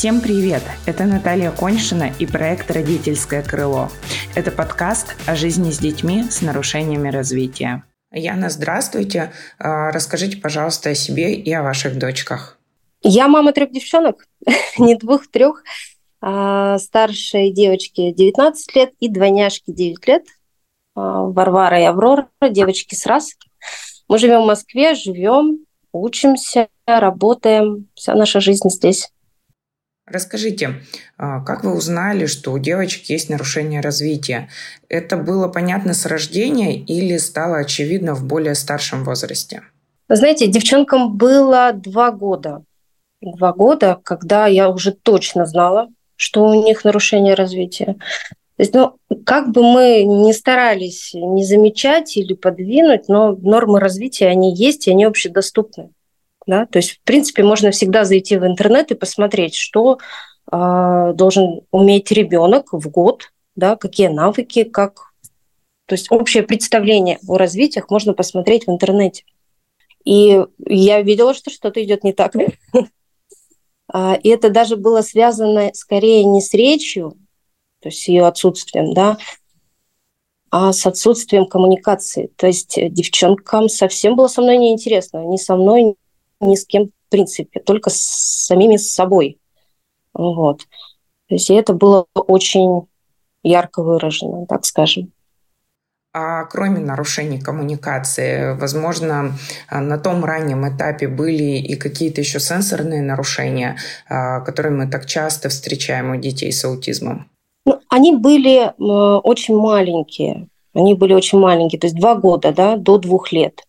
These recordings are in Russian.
Всем привет! Это Наталья Коньшина и проект «Родительское крыло». Это подкаст о жизни с детьми с нарушениями развития. Яна, здравствуйте. А, расскажите, пожалуйста, о себе и о ваших дочках. Я мама трех девчонок, не двух, трех. А, старшей девочке 19 лет и двойняшке 9 лет. А, Варвара и Аврора, девочки с раз. Мы живем в Москве, живем, учимся, работаем. Вся наша жизнь здесь. Расскажите, а, как вы узнали, что у девочек есть нарушение развития? Это было понятно с рождения или стало очевидно в более старшем возрасте? знаете, девчонкам было два года. Два года, когда я уже точно знала, что у них нарушение развития. То есть, ну, как бы мы ни старались не замечать или подвинуть, но нормы развития, они есть, и они общедоступны. Да? То есть, в принципе, можно всегда зайти в интернет и посмотреть, что э, должен уметь ребенок в год, да, какие навыки, как... То есть общее представление о развитиях можно посмотреть в интернете. И я видела, что что-то идет не так. А, и это даже было связано скорее не с речью, то есть ее отсутствием, да, а с отсутствием коммуникации. То есть девчонкам совсем было со мной неинтересно. Ни со мной, ни с кем в принципе, только с самими с собой. Вот. То есть это было очень ярко выражено, так скажем. А кроме нарушений коммуникации, возможно, на том раннем этапе были и какие-то еще сенсорные нарушения, а, которые мы так часто встречаем у детей с аутизмом? Ну, они были очень маленькие. Они были очень маленькие, то есть два года, да, до двух лет.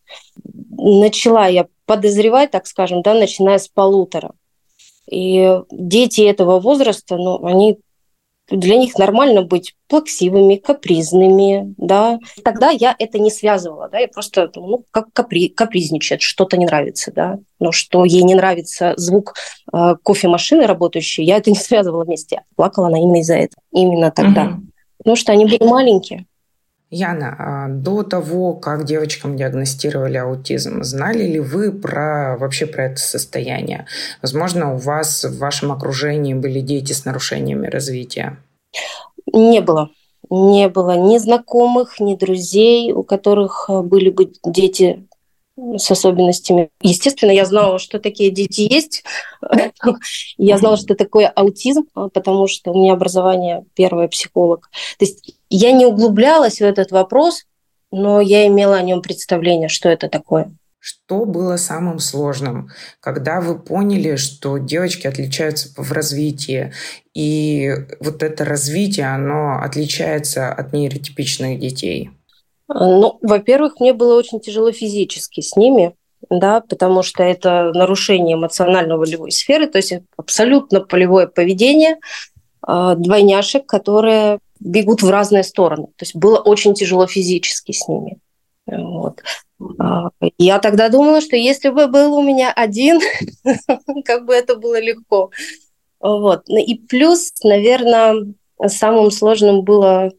Начала я подозревать, так скажем, да, начиная с полутора. И дети этого возраста, ну, они для них нормально быть плаксивыми, капризными, да. Тогда я это не связывала, да, я просто, ну, как капри, капризничает, что-то не нравится, да, но что ей не нравится звук э, кофемашины работающей, я это не связывала вместе. Плакала она именно из-за этого, именно тогда. Угу. Потому что они были маленькие. Яна, а до того, как девочкам диагностировали аутизм, знали ли вы про вообще про это состояние? Возможно, у вас в вашем окружении были дети с нарушениями развития? Не было. Не было ни знакомых, ни друзей, у которых были бы дети с особенностями. Естественно, я знала, что такие дети есть. я знала, что такое аутизм, потому что у меня образование первое психолог. То есть я не углублялась в этот вопрос, но я имела о нем представление, что это такое. Что было самым сложным, когда вы поняли, что девочки отличаются в развитии, и вот это развитие, оно отличается от нейротипичных детей? Ну, во-первых, мне было очень тяжело физически с ними, да, потому что это нарушение эмоционально-волевой сферы, то есть абсолютно полевое поведение э, двойняшек, которые бегут в разные стороны. То есть было очень тяжело физически с ними. Вот. А, я тогда думала, что если бы был у меня один, как бы это было легко. Вот. И плюс, наверное, самым сложным было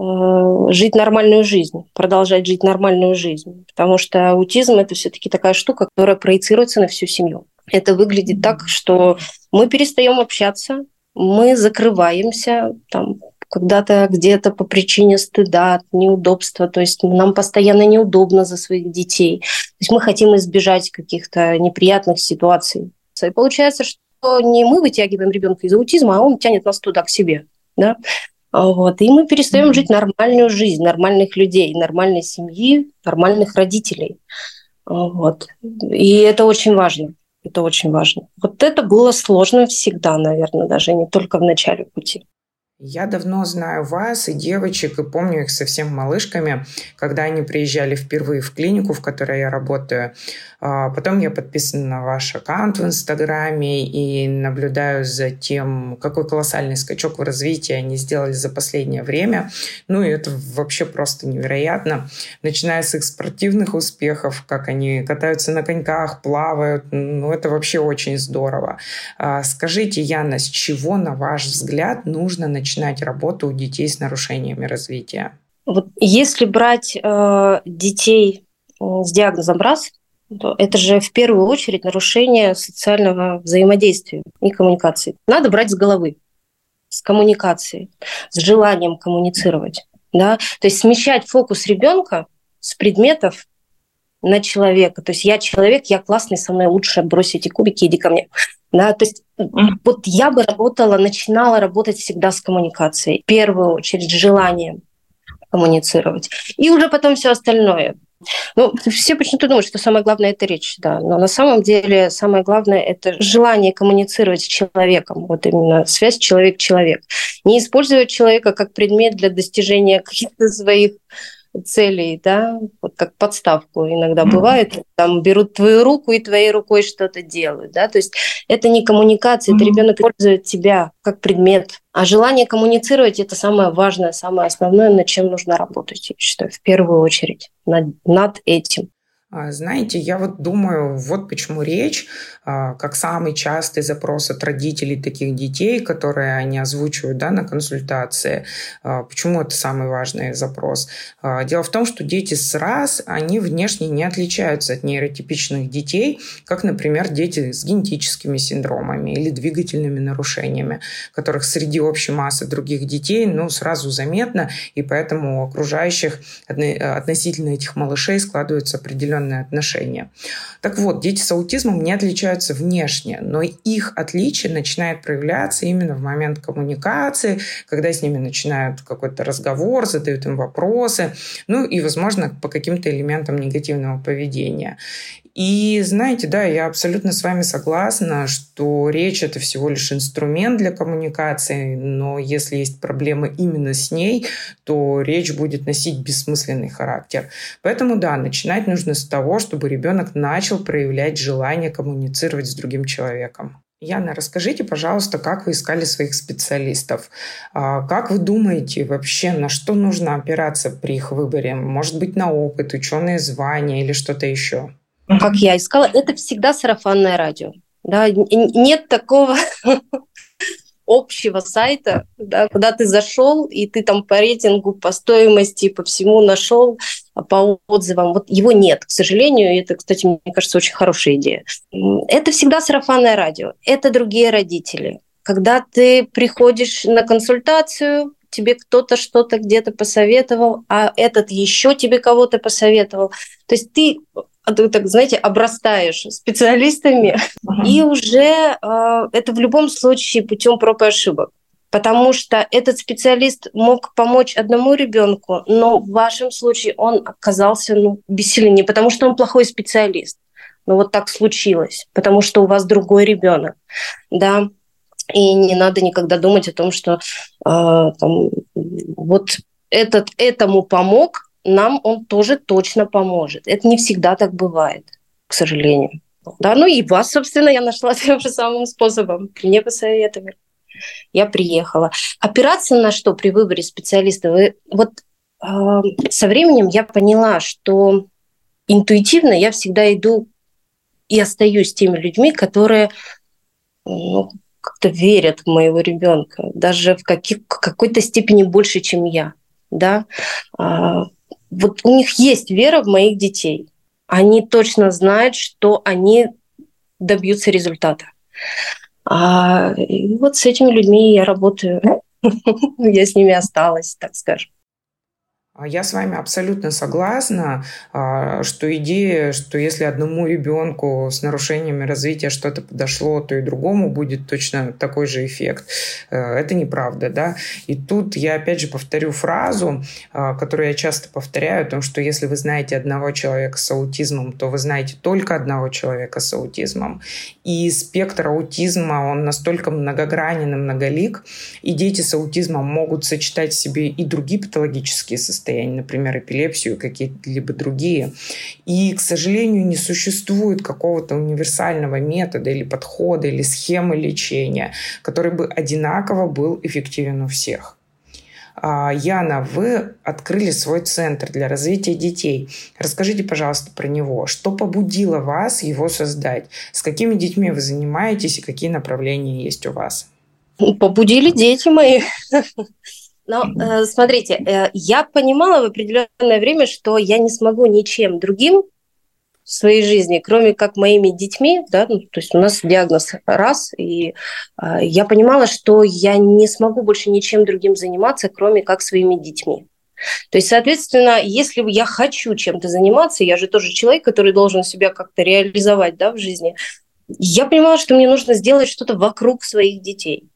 Э, жить нормальную жизнь, продолжать жить нормальную жизнь. Потому что аутизм это все-таки такая штука, которая проецируется на всю семью. Это выглядит так, что мы перестаем общаться, мы закрываемся, там, когда-то где-то по причине стыда, неудобства, то есть нам постоянно неудобно за своих детей. То есть мы хотим избежать каких-то неприятных ситуаций. И получается, что не мы вытягиваем ребенка из аутизма, а он тянет нас туда, к себе. Да? Вот. И мы перестаем жить нормальную жизнь, нормальных людей, нормальной семьи, нормальных родителей. Вот. И это очень важно. Это очень важно. Вот это было сложно всегда, наверное, даже не только в начале пути. Я давно знаю вас и девочек, и помню их совсем малышками, когда они приезжали впервые в клинику, в которой я работаю. А, потом я подписана на ваш аккаунт в Инстаграме и наблюдаю за тем, какой колоссальный скачок в развитии они сделали за последнее время. Ну и это вообще просто невероятно. Начиная с их спортивных успехов, как они катаются на коньках, плавают. Ну это вообще очень здорово. А, скажите, Яна, с чего, на ваш взгляд, нужно начинать работу у детей с нарушениями развития? Вот если брать э, детей с диагнозом РАС, это же в первую очередь нарушение социального взаимодействия и коммуникации. Надо брать с головы, с коммуникацией, с желанием коммуницировать. Да? То есть смещать фокус ребенка с предметов на человека. То есть я человек, я классный, со мной лучше брось эти кубики, иди ко мне. Да, то есть вот я бы работала, начинала работать всегда с коммуникацией. В первую очередь с желанием коммуницировать. И уже потом все остальное. Ну, все почему-то думают, что самое главное – это речь, да. Но на самом деле самое главное – это желание коммуницировать с человеком. Вот именно связь человек-человек. Не использовать человека как предмет для достижения каких-то своих целей, да, вот как подставку иногда mm-hmm. бывает, там берут твою руку и твоей рукой что-то делают, да, то есть это не коммуникация, mm-hmm. это ребенок использует тебя как предмет, а желание коммуницировать это самое важное, самое основное, над чем нужно работать, я считаю, в первую очередь над, над этим. А, знаете, я вот думаю, вот почему речь, а, как самый частый запрос от родителей таких детей, которые они озвучивают да, на консультации. А, почему это самый важный запрос? Дело в том, что дети с раз, они внешне не отличаются от нейротипичных детей, как, например, дети с генетическими синдромами или двигательными нарушениями, которых среди общей массы других детей ну, сразу заметно, и поэтому у окружающих относительно этих малышей складываются определенные определенные отношения. Так вот, дети с аутизмом не отличаются внешне, но их отличие начинает проявляться именно в момент коммуникации, когда с ними начинают какой-то разговор, задают им вопросы, ну и, возможно, по каким-то элементам негативного поведения. И знаете, да, я абсолютно с вами согласна, что речь это всего лишь инструмент для коммуникации, но если есть проблемы именно с ней, то речь будет носить бессмысленный характер. Поэтому да, начинать нужно с того, чтобы ребенок начал проявлять желание коммуницировать с другим человеком. Яна, расскажите, пожалуйста, как вы искали своих специалистов? А, как вы думаете вообще, на что нужно опираться при их выборе? Может быть, на опыт, ученые звания или что-то еще? Как я искала, это всегда сарафанное радио. Да, нет такого общего сайта, да, куда ты зашел, и ты там по рейтингу, по стоимости, по всему нашел, а по отзывам. Вот его нет, к сожалению. И это, кстати, мне кажется, очень хорошая идея. Это всегда сарафанное радио. Это другие родители. Когда ты приходишь на консультацию, тебе кто-то что-то где-то посоветовал, а этот еще тебе кого-то посоветовал. То есть ты а так, знаете, обрастаешь специалистами, uh-huh. и уже э, это в любом случае путем проб и ошибок. Потому что этот специалист мог помочь одному ребенку, но в вашем случае он оказался ну, бессилен не потому, что он плохой специалист, но вот так случилось, потому что у вас другой ребенок, да, и не надо никогда думать о том, что э, там, вот этот этому помог, нам он тоже точно поможет. Это не всегда так бывает, к сожалению. Да, ну и вас, собственно, я нашла тем же самым способом. Мне посоветовали. Я приехала. Опираться на что при выборе специалиста? Вы, вот э, со временем я поняла, что интуитивно я всегда иду и остаюсь теми людьми, которые ну, как-то верят в моего ребенка, даже в, каких, какой-то степени больше, чем я. Да? А, вот у них есть вера в моих детей. Они точно знают, что они добьются результата. А, и вот с этими людьми я работаю. я с ними осталась, так скажем. А я с вами абсолютно согласна, а, что идея, что если одному ребенку с нарушениями развития что-то подошло, то и другому будет точно такой же эффект. Э, это неправда, да. И тут я опять же повторю фразу, а, которую я часто повторяю, о том, что если вы знаете одного человека с аутизмом, то вы знаете только одного человека с аутизмом. И спектр аутизма, он настолько многогранен и многолик, и дети с аутизмом могут сочетать в себе и другие патологические состояния, состояния, например, эпилепсию, какие-либо другие. И, к сожалению, не существует какого-то универсального метода или подхода или схемы лечения, который бы одинаково был эффективен у всех. А, Яна, вы открыли свой центр для развития детей. Расскажите, пожалуйста, про него. Что побудило вас его создать? С какими детьми вы занимаетесь и какие направления есть у вас? Побудили дети мои. Но э, смотрите, э, я понимала в определенное время, что я не смогу ничем другим в своей жизни, кроме как моими детьми, да, ну, то есть у нас диагноз раз, и э, я понимала, что я не смогу больше ничем другим заниматься, кроме как своими детьми. То есть, соответственно, если я хочу чем-то заниматься, я же тоже человек, который должен себя как-то реализовать да, в жизни, я понимала, что мне нужно сделать что-то вокруг своих детей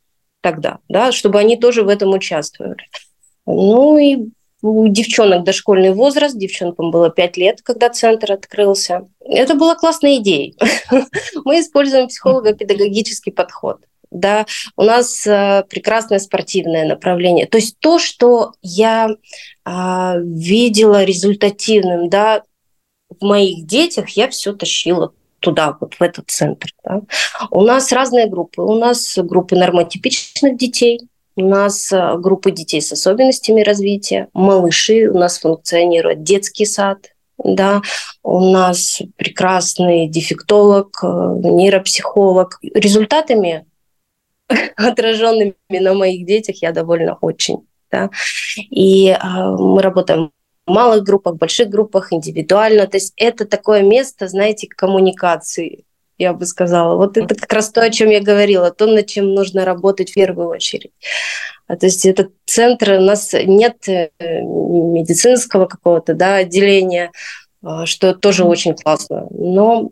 тогда, да, чтобы они тоже в этом участвовали. Ну и у девчонок дошкольный возраст, девчонкам было 5 лет, когда центр открылся. Это была классная идея. Мы используем психолого-педагогический подход. Да, у нас э, прекрасное спортивное направление. То есть то, что я э, видела результативным, да, в моих детях, я все тащила туда, вот в этот центр. Да. У нас разные группы. У нас группы нормотипичных детей, у нас э, группы детей с особенностями развития, малыши, у нас функционирует детский сад, да, у нас прекрасный дефектолог, э, нейропсихолог. Результатами, отраженными на моих детях, я довольна очень. Да. И э, мы работаем малых группах, больших группах, индивидуально. То есть это такое место, знаете, коммуникации я бы сказала. Вот это как раз то, о чем я говорила, то, над чем нужно работать в первую очередь. А, то есть это центр, у нас нет э, медицинского какого-то да, отделения, а, что тоже очень классно. Но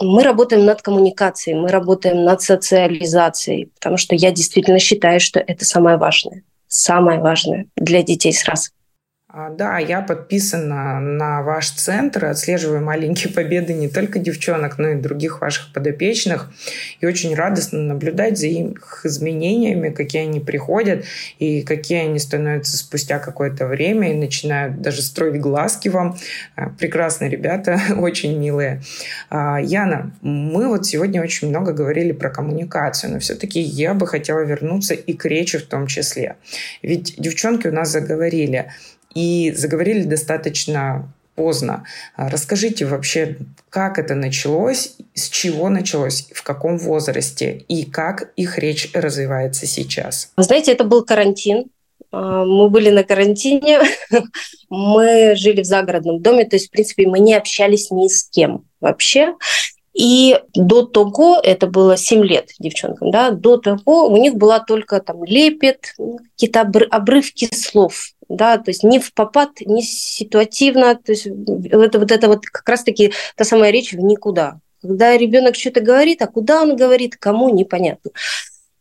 мы работаем над коммуникацией, мы работаем над социализацией, потому что я действительно считаю, что это самое важное. Самое важное для детей сразу. А, да, я подписана на ваш центр, отслеживаю маленькие победы не только девчонок, но и других ваших подопечных. И очень радостно наблюдать за их изменениями, какие они приходят и какие они становятся спустя какое-то время и начинают даже строить глазки вам. А, прекрасные ребята, очень милые. А, Яна, мы вот сегодня очень много говорили про коммуникацию, но все-таки я бы хотела вернуться и к речи в том числе. Ведь девчонки у нас заговорили – и заговорили достаточно поздно. А расскажите вообще, как это началось, с чего началось, в каком возрасте и как их речь развивается сейчас? Знаете, это был карантин. А, мы были на карантине, мы жили в загородном доме, то есть, в принципе, мы не общались ни с кем вообще. И до того, это было 7 лет девчонкам, да, до того у них была только там лепет, какие-то обрывки слов, да, то есть не в попад, не ситуативно, то есть это вот это вот как раз-таки та самая речь в никуда. Когда ребенок что-то говорит, а куда он говорит, кому, непонятно.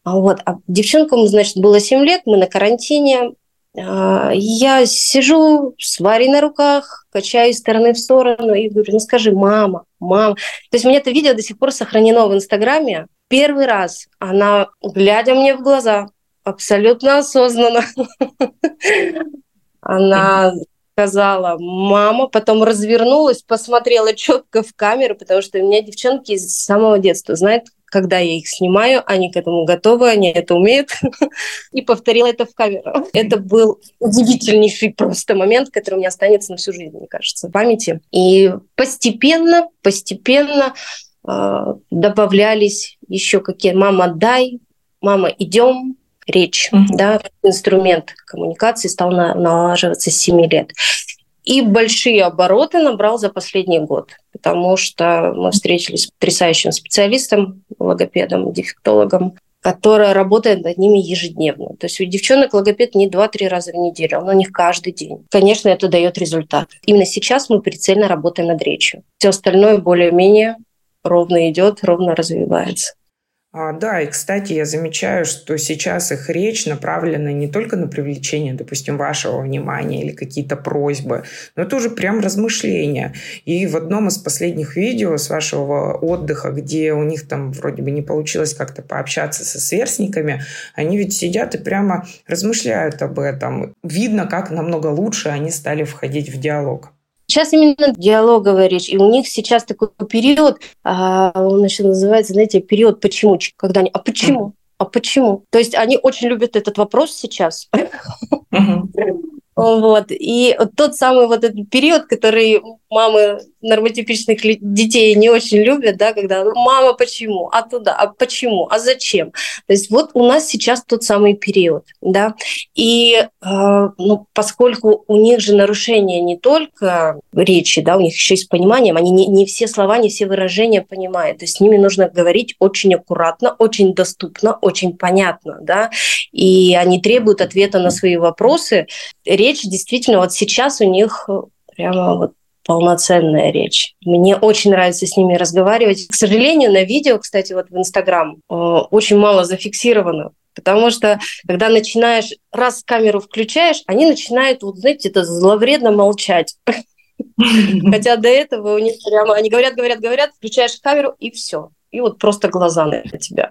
А вот, а девчонкам, значит, было 7 лет, мы на карантине, я сижу с Варей на руках, качаю из стороны в сторону и говорю, ну скажи, мама, мама. То есть у меня это видео до сих пор сохранено в Инстаграме. Первый раз она, глядя мне в глаза, абсолютно осознанно, она сказала «мама», потом развернулась, посмотрела четко в камеру, потому что у меня девчонки с самого детства знают, когда я их снимаю, они к этому готовы, они это умеют, и повторила это в камеру. Это был удивительнейший просто момент, который у меня останется на всю жизнь, мне кажется, в памяти. И постепенно, постепенно э, добавлялись еще какие «мама, дай», «мама, идем», речь, mm-hmm. да, инструмент коммуникации стал на, налаживаться с 7 лет. И большие обороты набрал за последний год, потому что мы встретились с потрясающим специалистом, логопедом, дефектологом, которая работает над ними ежедневно. То есть у девчонок логопед не 2-3 раза в неделю, он у них каждый день. Конечно, это дает результат. Именно сейчас мы прицельно работаем над речью. Все остальное более-менее ровно идет, ровно развивается. А, да, и, кстати, я замечаю, что сейчас их речь направлена не только на привлечение, допустим, вашего внимания или какие-то просьбы, но это уже прям размышления. И в одном из последних видео с вашего отдыха, где у них там вроде бы не получилось как-то пообщаться со сверстниками, они ведь сидят и прямо размышляют об этом. Видно, как намного лучше они стали входить в диалог. Сейчас именно диалоговая речь, и у них сейчас такой период, а, он еще называется, знаете, период почему, когда они, а почему, а почему? То есть они очень любят этот вопрос сейчас. Вот. И тот самый вот этот период, который мамы нормотипичных детей не очень любят, да, когда ну, мама почему, а туда, а почему, а зачем. То есть вот у нас сейчас тот самый период, да, и э, ну, поскольку у них же нарушение не только речи, да, у них еще есть понимание, они не, не все слова, не все выражения понимают, то есть с ними нужно говорить очень аккуратно, очень доступно, очень понятно, да, и они требуют ответа на свои вопросы. Речь действительно вот сейчас у них прямо вот полноценная речь. Мне очень нравится с ними разговаривать. К сожалению, на видео, кстати, вот в Инстаграм э, очень мало зафиксировано. Потому что, когда начинаешь, раз камеру включаешь, они начинают, вот знаете, это зловредно молчать. Хотя до этого у них прямо, они говорят, говорят, говорят, включаешь камеру и все. И вот просто глаза на тебя.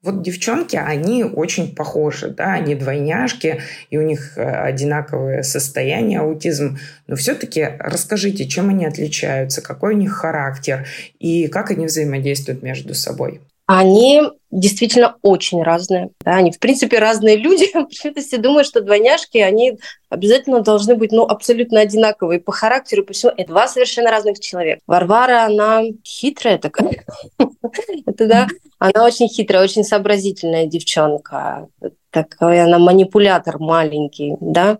Вот девчонки, они очень похожи, да, они двойняшки, и у них э, одинаковое состояние аутизм. Но все-таки расскажите, чем они отличаются, какой у них характер и как они взаимодействуют между собой они действительно очень разные. Да, они, в принципе, разные люди. Почему-то все думают, что двойняшки, они обязательно должны быть ну, абсолютно одинаковые по характеру, по всему. Это два совершенно разных человека. Варвара, она хитрая такая. Это да, она очень хитрая, очень сообразительная девчонка. Такая она манипулятор маленький, да.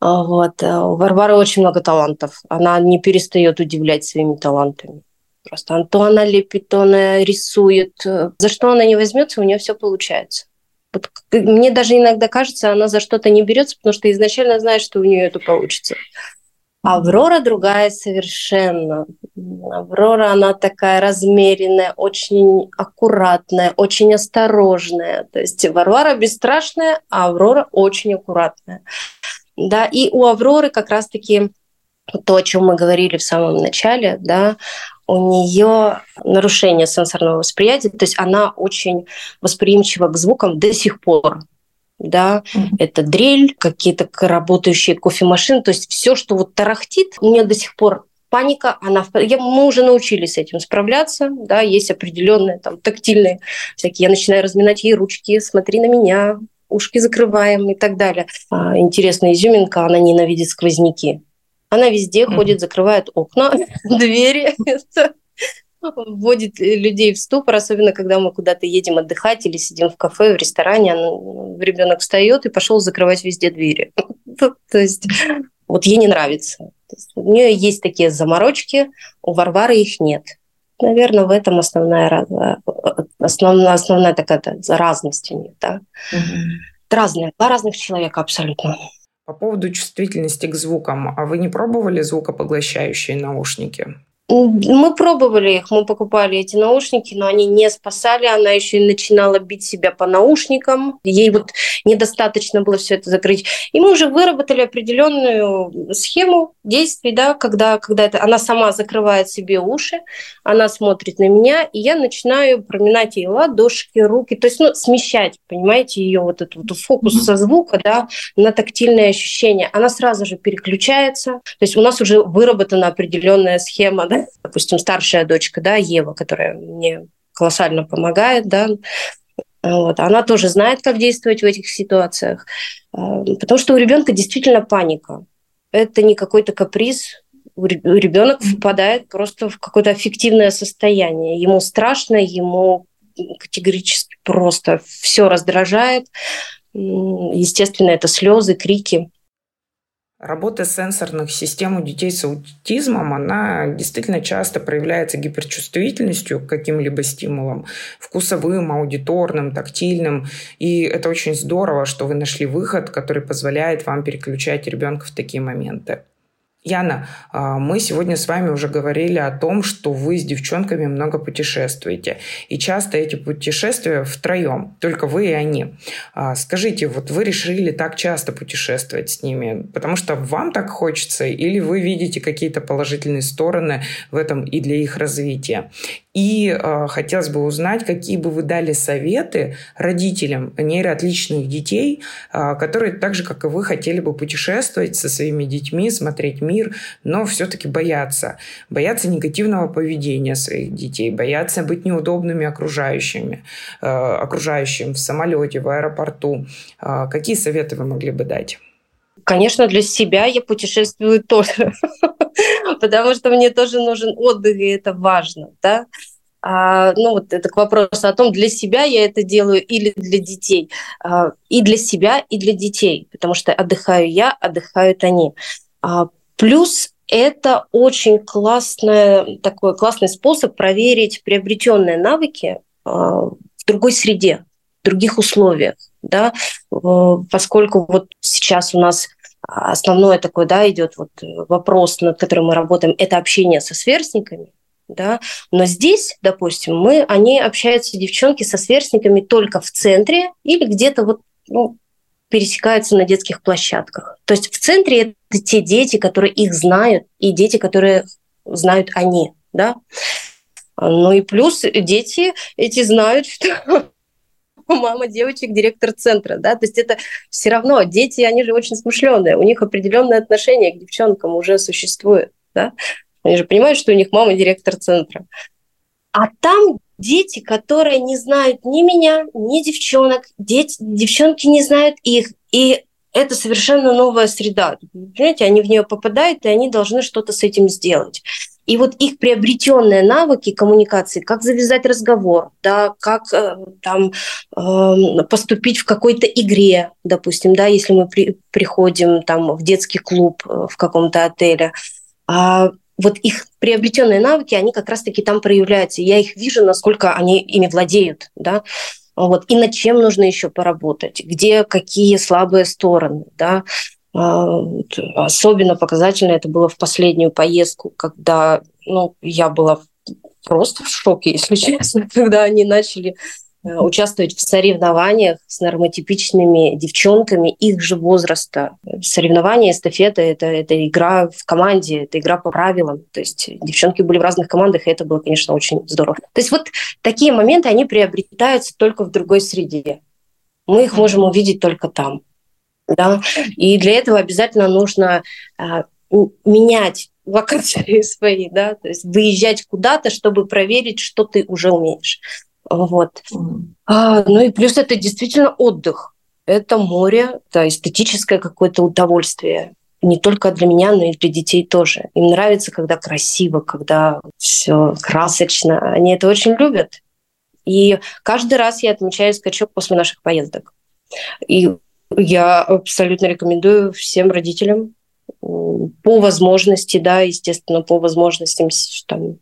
Вот. У Варвары очень много талантов. Она не перестает удивлять своими талантами. Просто то она лепит, то она рисует. За что она не возьмется, у нее все получается. Вот мне даже иногда кажется, она за что-то не берется, потому что изначально знает, что у нее это получится. Аврора другая совершенно. Аврора, она такая размеренная, очень аккуратная, очень осторожная. То есть Варвара бесстрашная, а Аврора очень аккуратная. Да, и у Авроры как раз-таки то, о чем мы говорили в самом начале, да, у нее нарушение сенсорного восприятия, то есть она очень восприимчива к звукам до сих пор. Да, mm-hmm. это дрель, какие-то работающие кофемашины, то есть все, что вот тарахтит, у нее до сих пор паника, она, я, мы уже научились с этим справляться, да, есть определенные там тактильные всякие, я начинаю разминать ей ручки, смотри на меня, ушки закрываем и так далее. А, интересная изюминка, она ненавидит сквозняки. Она везде mm-hmm. ходит, закрывает окна, двери, вводит людей в ступор, особенно когда мы куда-то едем отдыхать или сидим в кафе, в ресторане, ребенок встает и пошел закрывать везде двери. То есть вот ей не нравится. У нее есть такие заморочки, у Варвары их нет. Наверное, в этом основная, основная, основная такая разность у них. Да? Угу. Разные, два разных человека абсолютно. По поводу чувствительности к звукам, а вы не пробовали звукопоглощающие наушники? Мы пробовали их, мы покупали эти наушники, но они не спасали. Она еще и начинала бить себя по наушникам. Ей вот недостаточно было все это закрыть. И мы уже выработали определенную схему действий, да, когда, когда это, она сама закрывает себе уши, она смотрит на меня, и я начинаю проминать ей ладошки, руки, то есть ну, смещать, понимаете, ее вот этот вот фокус со звука да, на тактильные ощущения. Она сразу же переключается. То есть у нас уже выработана определенная схема да, допустим, старшая дочка, да, Ева, которая мне колоссально помогает, да, вот, она тоже знает, как действовать в этих ситуациях, а, потому что у ребенка действительно паника. Это не какой-то каприз, ребенок впадает просто в какое-то аффективное состояние. Ему страшно, ему категорически просто все раздражает. Естественно, это слезы, крики. Работа сенсорных систем у детей с аутизмом, она действительно часто проявляется гиперчувствительностью к каким-либо стимулам, вкусовым, аудиторным, тактильным. И это очень здорово, что вы нашли выход, который позволяет вам переключать ребенка в такие моменты. Яна, а, мы сегодня с вами уже говорили о том, что вы с девчонками много путешествуете. И часто эти путешествия втроем, только вы и они. А, скажите, вот вы решили так часто путешествовать с ними, потому что вам так хочется, или вы видите какие-то положительные стороны в этом и для их развития? И э, хотелось бы узнать, какие бы вы дали советы родителям нейроотличных детей, э, которые так же, как и вы, хотели бы путешествовать со своими детьми, смотреть мир, но все-таки боятся. Боятся негативного поведения своих детей, боятся быть неудобными окружающими, э, окружающим в самолете, в аэропорту. Э, какие советы вы могли бы дать? Конечно, для себя я путешествую тоже. потому что мне тоже нужен отдых, и это важно, да. А, ну вот это к вопросу о том, для себя я это делаю или для детей. А, и для себя, и для детей, потому что отдыхаю я, отдыхают они. А, плюс это очень классный, такой классный способ проверить приобретенные навыки а, в другой среде, в других условиях, да, поскольку вот сейчас у нас основное такое, да, идет вот вопрос, над которым мы работаем, это общение со сверстниками, да, но здесь, допустим, мы, они общаются, девчонки, со сверстниками только в центре или где-то вот, ну, пересекаются на детских площадках. То есть в центре это те дети, которые их знают, и дети, которые знают они, да. Ну и плюс дети эти знают, что мама девочек директор центра, да, то есть это все равно дети, они же очень смышленые, у них определенное отношение к девчонкам уже существует, да, они же понимают, что у них мама директор центра. А там дети, которые не знают ни меня, ни девчонок, дети, девчонки не знают их. И это совершенно новая среда. Понимаете, они в нее попадают, и они должны что-то с этим сделать. И вот их приобретенные навыки коммуникации, как завязать разговор, да, как э, там э, поступить в какой-то игре, допустим, да, если мы при, приходим там в детский клуб э, в каком-то отеле, а вот их приобретенные навыки, они как раз-таки там проявляются. Я их вижу, насколько они ими владеют, да, вот, и над чем нужно еще поработать, где какие слабые стороны, да. А, особенно показательно это было в последнюю поездку, когда ну, я была просто в шоке, если честно, когда они начали участвовать в соревнованиях с нормотипичными девчонками их же возраста. Соревнования, эстафета — это, это игра в команде, это игра по правилам. То есть девчонки были в разных командах, и это было, конечно, очень здорово. То есть вот такие моменты, они приобретаются только в другой среде. Мы их можем увидеть только там. Да? И для этого обязательно нужно а, менять локации свои, да, то есть выезжать куда-то, чтобы проверить, что ты уже умеешь. Вот. А, ну и плюс это действительно отдых. Это море, это эстетическое какое-то удовольствие. Не только для меня, но и для детей тоже. Им нравится, когда красиво, когда все красочно. Они это очень любят. И каждый раз я отмечаю скачок после наших поездок. И я абсолютно рекомендую всем родителям по возможности, да, естественно, по возможностям там,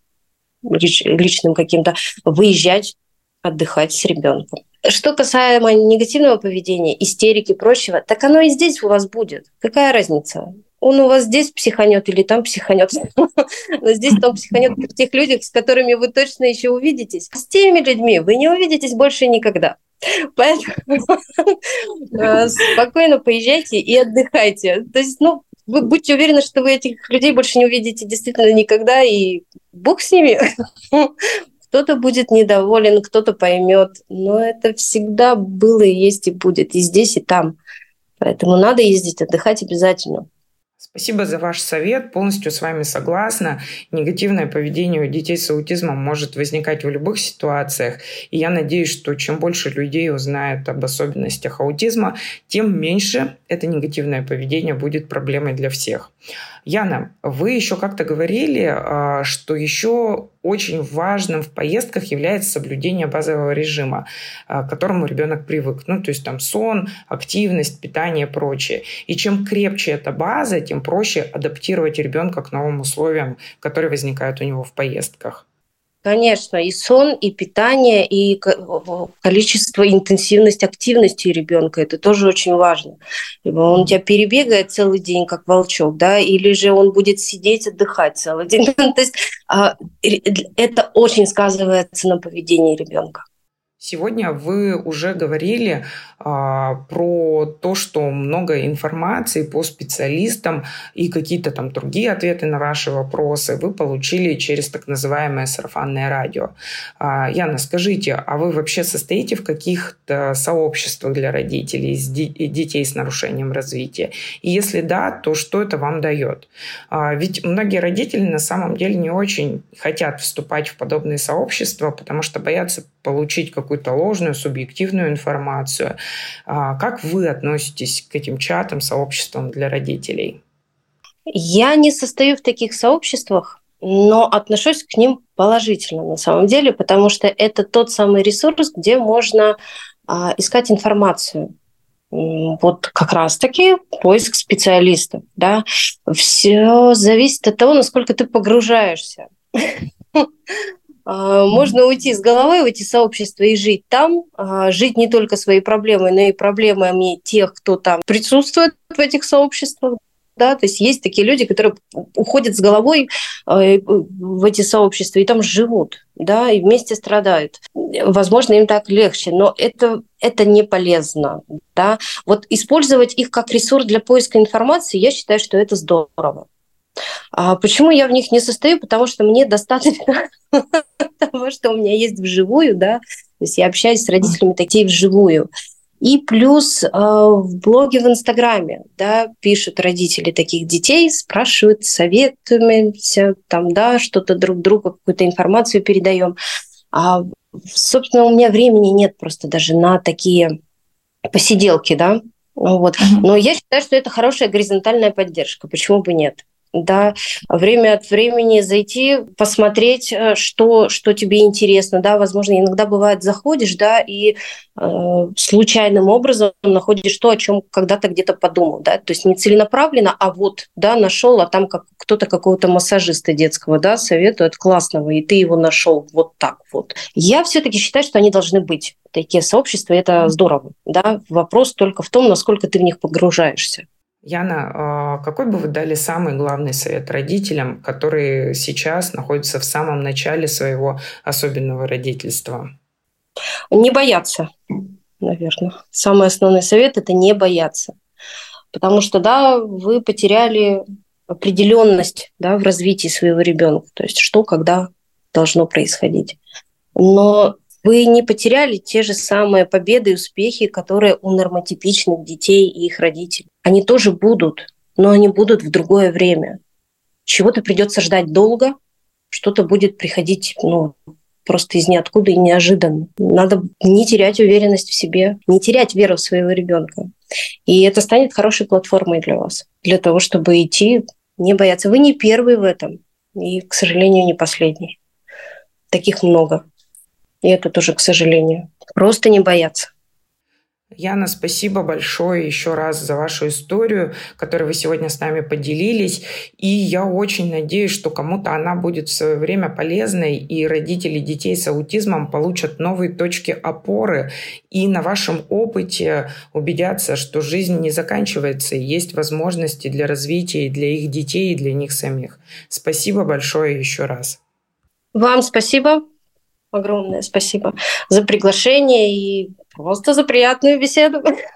личным каким-то, выезжать отдыхать с ребенком. Что касаемо негативного поведения, истерики и прочего, так оно и здесь у вас будет. Какая разница? Он у вас здесь психанет или там психанет. Но здесь там психанет при тех людях, с которыми вы точно еще увидитесь. С теми людьми вы не увидитесь больше никогда. Поэтому э, спокойно поезжайте и отдыхайте. То есть, ну, вы будьте уверены, что вы этих людей больше не увидите действительно никогда, и Бог с ними. Кто-то будет недоволен, кто-то поймет, но это всегда было и есть и будет, и здесь, и там. Поэтому надо ездить отдыхать обязательно. Спасибо за ваш совет, полностью с вами согласна. Негативное поведение у детей с аутизмом может возникать в любых ситуациях, и я надеюсь, что чем больше людей узнает об особенностях аутизма, тем меньше это негативное поведение будет проблемой для всех. Яна, вы еще как-то говорили, а, что еще очень важным в поездках является соблюдение базового режима, а, к которому ребенок привык. Ну, то есть там сон, активность, питание и прочее. И чем крепче эта база, тем проще адаптировать ребенка к новым условиям, которые возникают у него в поездках. Конечно, и сон, и питание, и количество, интенсивность активности ребенка это тоже очень важно. Он тебя перебегает целый день, как волчок, да, или же он будет сидеть, отдыхать целый день. То есть а, это очень сказывается на поведении ребенка. Сегодня вы уже говорили а, про то, что много информации по специалистам и какие-то там другие ответы на ваши вопросы вы получили через так называемое сарафанное радио. А, Яна, скажите, а вы вообще состоите в каких-то сообществах для родителей с детей с нарушением развития? И если да, то что это вам дает? А, ведь многие родители на самом деле не очень хотят вступать в подобные сообщества, потому что боятся получить какую-то ложную, субъективную информацию. А как вы относитесь к этим чатам, сообществам для родителей? Я не состою в таких сообществах, но отношусь к ним положительно на самом деле, потому что это тот самый ресурс, где можно а, искать информацию. Вот как раз-таки поиск специалистов. Да? Все зависит от того, насколько ты погружаешься. А, можно уйти с головой в эти сообщества и жить там, а, жить не только своей проблемой, но и проблемами тех, кто там присутствует в этих сообществах, да, то есть есть такие люди, которые уходят с головой э, в эти сообщества и там живут, да, и вместе страдают. Возможно, им так легче, но это, это не полезно, да. Вот использовать их как ресурс для поиска информации, я считаю, что это здорово. А почему я в них не состою? Потому что мне достаточно того, что у меня есть вживую, да, то есть я общаюсь с родителями детей вживую. И плюс э, в блоге в Инстаграме да, пишут родители таких детей, спрашивают, советуемся, там, да, что-то друг другу, какую-то информацию передаем. А, собственно, у меня времени нет просто даже на такие посиделки, да. Вот. Но я считаю, что это хорошая горизонтальная поддержка. Почему бы нет? Да, время от времени зайти, посмотреть, э, что, что тебе интересно, да, возможно, иногда бывает заходишь, да, и э, случайным образом находишь то, о чем когда-то где-то подумал, да, то есть не целенаправленно, а вот, да, нашел, а там как кто-то какого-то массажиста детского, да, советует классного, и ты его нашел вот так вот. Я все-таки считаю, что они должны быть такие сообщества, это здорово, да. Вопрос только в том, насколько ты в них погружаешься. Яна, а какой бы вы дали самый главный совет родителям, которые сейчас находятся в самом начале своего особенного родительства? Не бояться, наверное. Самый основной совет – это не бояться. Потому что, да, вы потеряли определенность да, в развитии своего ребенка, то есть что, когда должно происходить. Но вы не потеряли те же самые победы и успехи, которые у нормотипичных детей и их родителей. Они тоже будут, но они будут в другое время. Чего-то придется ждать долго, что-то будет приходить ну, просто из ниоткуда и неожиданно. Надо не терять уверенность в себе, не терять веру в своего ребенка. И это станет хорошей платформой для вас, для того, чтобы идти, не бояться. Вы не первый в этом, и, к сожалению, не последний. Таких много. И это тоже, к сожалению. Просто не бояться. Яна, спасибо большое еще раз за вашу историю, которой вы сегодня с нами поделились. И я очень надеюсь, что кому-то она будет в свое время полезной, и родители детей с аутизмом получат новые точки опоры и на вашем опыте убедятся, что жизнь не заканчивается, и есть возможности для развития и для их детей, и для них самих. Спасибо большое еще раз. Вам спасибо огромное спасибо за приглашение и просто за приятную беседу.